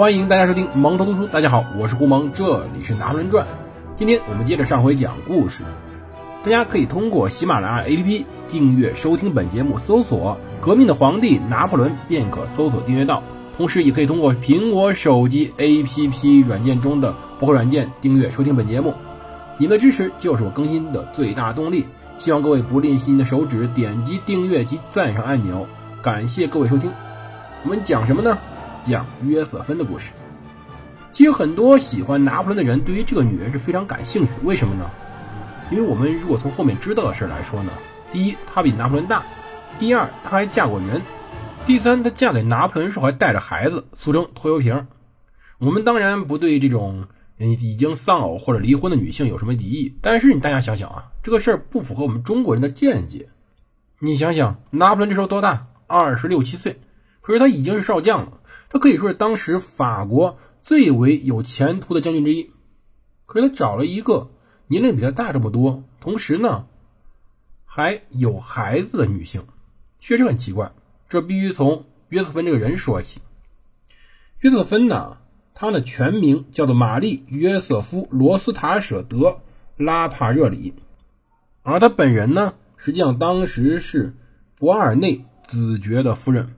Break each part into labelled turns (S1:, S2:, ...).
S1: 欢迎大家收听蒙头读书。大家好，我是胡蒙，这里是《拿破仑传》。今天我们接着上回讲故事。大家可以通过喜马拉雅 APP 订阅收听本节目，搜索“革命的皇帝拿破仑”便可搜索订阅到。同时，也可以通过苹果手机 APP 软件中的播客软件订阅收听本节目。你们的支持就是我更新的最大动力。希望各位不吝惜您的手指，点击订阅及赞赏按钮。感谢各位收听。我们讲什么呢？讲约瑟芬的故事。其实很多喜欢拿破仑的人对于这个女人是非常感兴趣的。为什么呢？因为我们如果从后面知道的事来说呢，第一，她比拿破仑大；第二，她还嫁过人；第三，她嫁给拿破仑时候还带着孩子，俗称拖油瓶。我们当然不对这种已经丧偶或者离婚的女性有什么敌意，但是你大家想想啊，这个事儿不符合我们中国人的见解。你想想，拿破仑这时候多大？二十六七岁。可是他已经是少将了，他可以说是当时法国最为有前途的将军之一。可是他找了一个年龄比他大这么多，同时呢还有孩子的女性，确实很奇怪。这必须从约瑟芬这个人说起。约瑟芬呢，她的全名叫做玛丽·约瑟夫·罗斯塔舍德·拉帕热里，而她本人呢，实际上当时是博尔内子爵的夫人。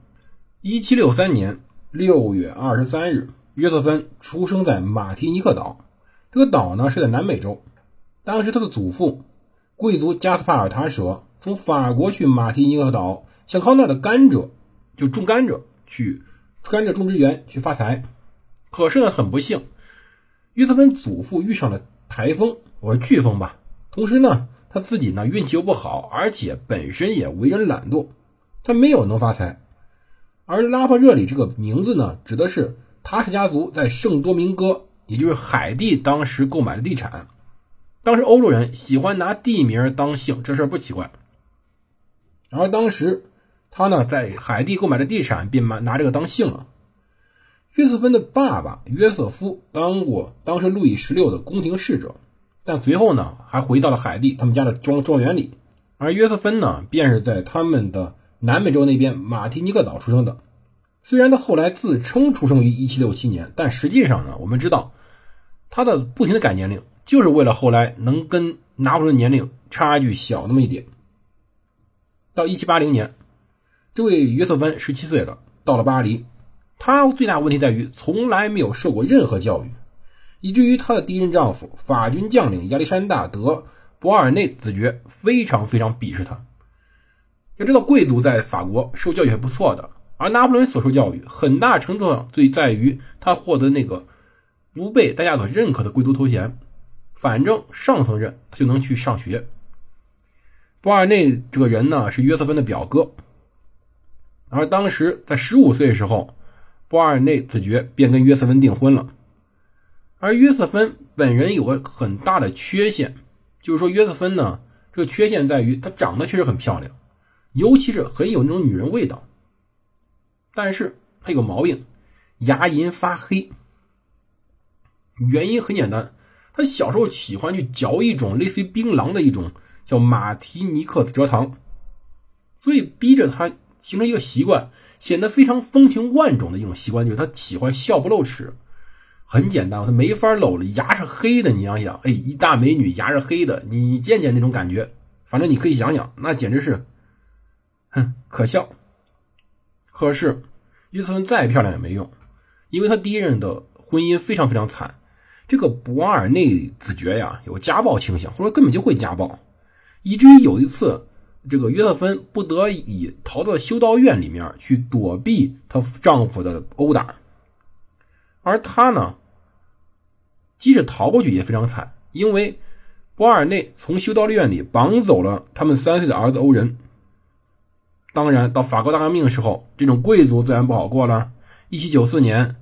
S1: 一七六三年六月二十三日，约瑟芬出生在马提尼克岛。这个岛呢是在南美洲。当时他的祖父，贵族加斯帕尔塔舍从法国去马提尼克岛，想靠那儿的甘蔗，就种甘蔗去甘蔗种植园去发财。可是呢，很不幸，约瑟芬祖父遇上了台风，我说飓风吧。同时呢，他自己呢运气又不好，而且本身也为人懒惰，他没有能发财。而拉帕热里这个名字呢，指的是塔什家族在圣多明戈，也就是海地当时购买的地产。当时欧洲人喜欢拿地名当姓，这事不奇怪。然后当时他呢在海地购买的地产，便拿拿这个当姓了。约瑟芬的爸爸约瑟夫当过当时路易十六的宫廷侍者，但随后呢还回到了海地他们家的庄庄园里。而约瑟芬呢，便是在他们的。南美洲那边马提尼克岛出生的，虽然他后来自称出生于1767年，但实际上呢，我们知道他的不停的改年龄，就是为了后来能跟拿破仑年龄差距小那么一点。到1780年，这位约瑟芬17岁了，到了巴黎，他最大问题在于从来没有受过任何教育，以至于他的第一任丈夫法军将领亚历山大德博尔内子爵非常非常鄙视他。要知道，贵族在法国受教育还不错的，而拿破仑所受教育，很大程度上最在于他获得那个不被大家所认可的贵族头衔。反正上层人他就能去上学。博尔内这个人呢，是约瑟芬的表哥，而当时在十五岁的时候，博尔内子爵便跟约瑟芬订婚了。而约瑟芬本人有个很大的缺陷，就是说约瑟芬呢，这个缺陷在于她长得确实很漂亮。尤其是很有那种女人味道，但是她有个毛病，牙龈发黑。原因很简单，她小时候喜欢去嚼一种类似于槟榔的一种叫马提尼克蔗糖，所以逼着她形成一个习惯，显得非常风情万种的一种习惯，就是她喜欢笑不露齿。很简单，她没法露了，牙是黑的。你想想，哎，一大美女牙是黑的，你见见那种感觉，反正你可以想想，那简直是。哼，可笑。可是约瑟芬再漂亮也没用，因为她第一任的婚姻非常非常惨。这个博尔内子爵呀，有家暴倾向，或者根本就会家暴，以至于有一次，这个约瑟芬不得已逃到修道院里面去躲避她丈夫的殴打。而她呢，即使逃过去也非常惨，因为博尔内从修道院里绑走了他们三岁的儿子欧仁。当然，到法国大革命的时候，这种贵族自然不好过了。一七九四年，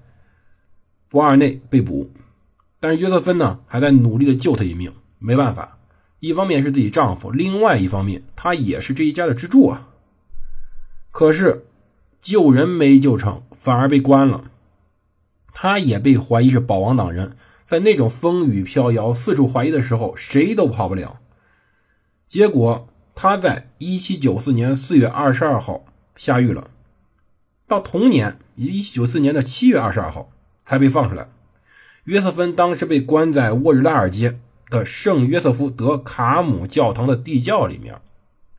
S1: 博尔内被捕，但是约瑟芬呢还在努力的救他一命。没办法，一方面是自己丈夫，另外一方面他也是这一家的支柱啊。可是救人没救成，反而被关了。他也被怀疑是保王党人，在那种风雨飘摇、四处怀疑的时候，谁都跑不了。结果。他在一七九四年四月二十二号下狱了，到同年，一七九四年的七月二十二号，才被放出来。约瑟芬当时被关在沃日拉尔街的圣约瑟夫德卡姆教堂的地窖里面，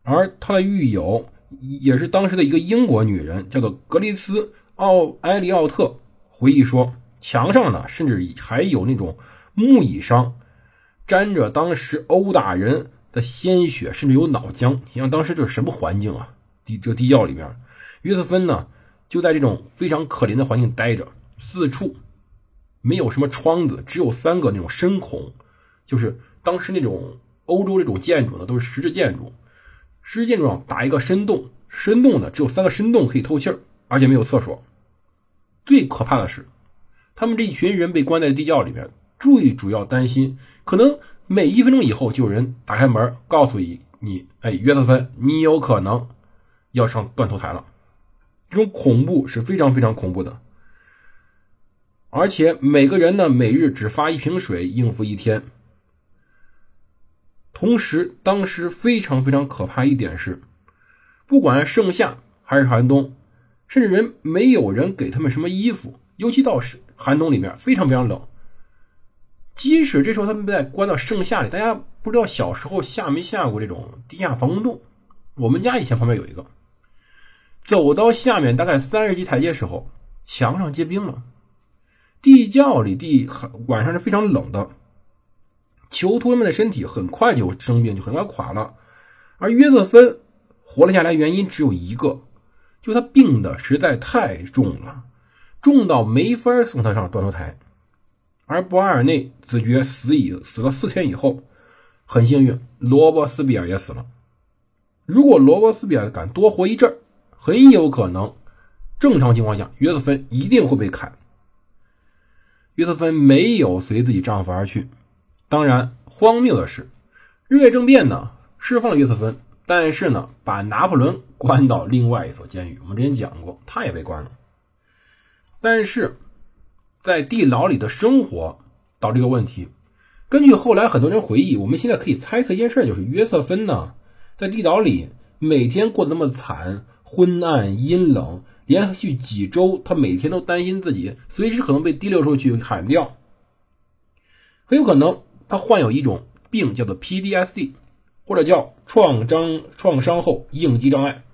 S1: 而他的狱友也是当时的一个英国女人，叫做格丽斯奥埃利奥特。回忆说，墙上呢，甚至还有那种木椅上沾着当时殴打人的鲜血，甚至有脑浆。你想当时这是什么环境啊？地这地窖里面，约瑟芬呢就在这种非常可怜的环境待着，四处。没有什么窗子，只有三个那种深孔，就是当时那种欧洲这种建筑呢，都是石质建筑，石质建筑上打一个深洞，深洞呢只有三个深洞可以透气儿，而且没有厕所。最可怕的是，他们这一群人被关在地窖里面，最主要担心可能每一分钟以后就有人打开门告诉你，你哎约瑟芬，你有可能要上断头台了。这种恐怖是非常非常恐怖的。而且每个人呢，每日只发一瓶水应付一天。同时，当时非常非常可怕一点是，不管盛夏还是寒冬，甚至人没有人给他们什么衣服，尤其到是寒冬里面非常非常冷。即使这时候他们在关到盛夏里，大家不知道小时候下没下过这种地下防空洞？我们家以前旁边有一个，走到下面大概三十级台阶时候，墙上结冰了。地窖里地很晚上是非常冷的，囚徒们的身体很快就生病，就很快垮了。而约瑟芬活了下来，原因只有一个，就他病的实在太重了，重到没法送他上断头台。而博尔内子爵死已死了四天以后，很幸运，罗伯斯比尔也死了。如果罗伯斯比尔敢多活一阵，很有可能，正常情况下，约瑟芬一定会被砍。约瑟芬没有随自己丈夫而去。当然，荒谬的是，日月政变呢释放了约瑟芬，但是呢把拿破仑关到另外一所监狱。我们之前讲过，他也被关了。但是，在地牢里的生活导致一个问题。根据后来很多人回忆，我们现在可以猜测一件事，就是约瑟芬呢在地牢里每天过得那么惨，昏暗阴冷。连续几周，他每天都担心自己随时可能被提溜出去砍掉。很有可能他患有一种病，叫做 PDSD，或者叫创伤创伤后应激障碍。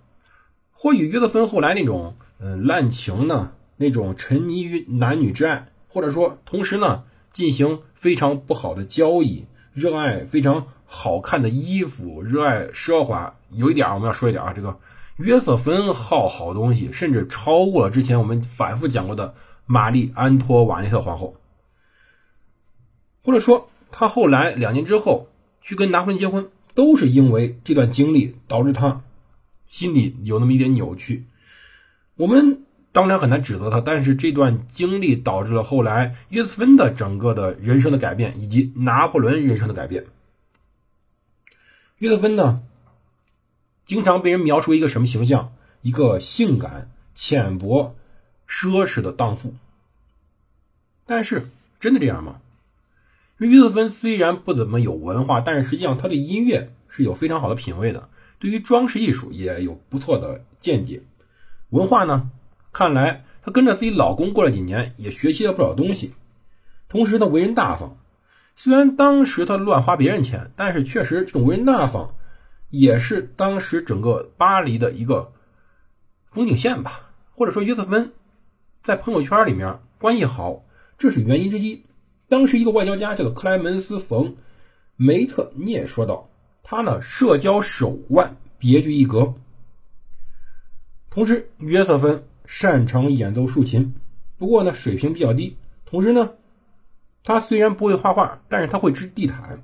S1: 或许约瑟芬后来那种嗯滥情呢，那种沉溺于男女之爱，或者说同时呢进行非常不好的交易，热爱非常好看的衣服，热爱奢华。有一点我们要说一点啊，这个。约瑟芬好好东西，甚至超过了之前我们反复讲过的玛丽安托瓦内特皇后，或者说他后来两年之后去跟拿破仑结婚，都是因为这段经历导致他心里有那么一点扭曲。我们当然很难指责他，但是这段经历导致了后来约瑟芬的整个的人生的改变，以及拿破仑人生的改变。约瑟芬呢？经常被人描述一个什么形象？一个性感、浅薄、奢侈的荡妇。但是，真的这样吗？约瑟芬虽然不怎么有文化，但是实际上他对音乐是有非常好的品味的，对于装饰艺术也有不错的见解。文化呢？看来她跟着自己老公过了几年，也学习了不少东西。同时，她为人大方。虽然当时她乱花别人钱，但是确实这种为人大方。也是当时整个巴黎的一个风景线吧，或者说约瑟芬在朋友圈里面关系好，这是原因之一。当时一个外交家叫做克莱门斯·冯·梅特涅说道：“他呢社交手腕别具一格。同时，约瑟芬擅长演奏竖琴，不过呢水平比较低。同时呢，他虽然不会画画，但是他会织地毯，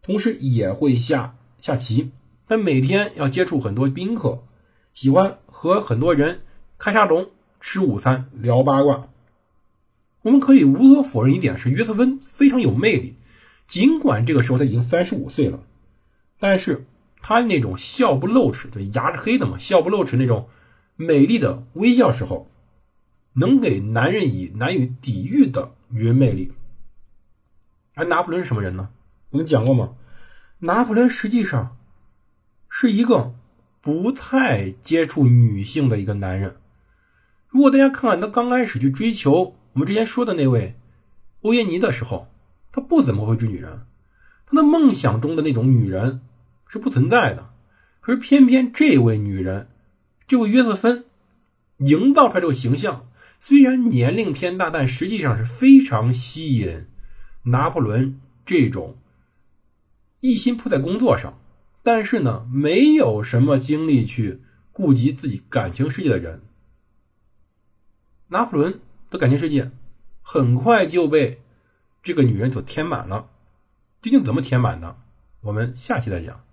S1: 同时也会下下棋。”他每天要接触很多宾客，喜欢和很多人开沙龙、吃午餐、聊八卦。我们可以无可否认一点是，约瑟芬非常有魅力。尽管这个时候他已经三十五岁了，但是他那种笑不露齿，对牙是黑的嘛，笑不露齿那种美丽的微笑时候，能给男人以难以抵御的女人魅力。而拿破仑是什么人呢？我们讲过吗？拿破仑实际上。是一个不太接触女性的一个男人。如果大家看看他刚开始去追求我们之前说的那位欧耶尼的时候，他不怎么会追女人，他的梦想中的那种女人是不存在的。可是偏偏这位女人，这位约瑟芬，营造出来这个形象，虽然年龄偏大，但实际上是非常吸引拿破仑这种一心扑在工作上，但是呢，没有什么精力去顾及自己感情世界的人。拿破仑的感情世界很快就被这个女人所填满了，究竟怎么填满的？我们下期再讲。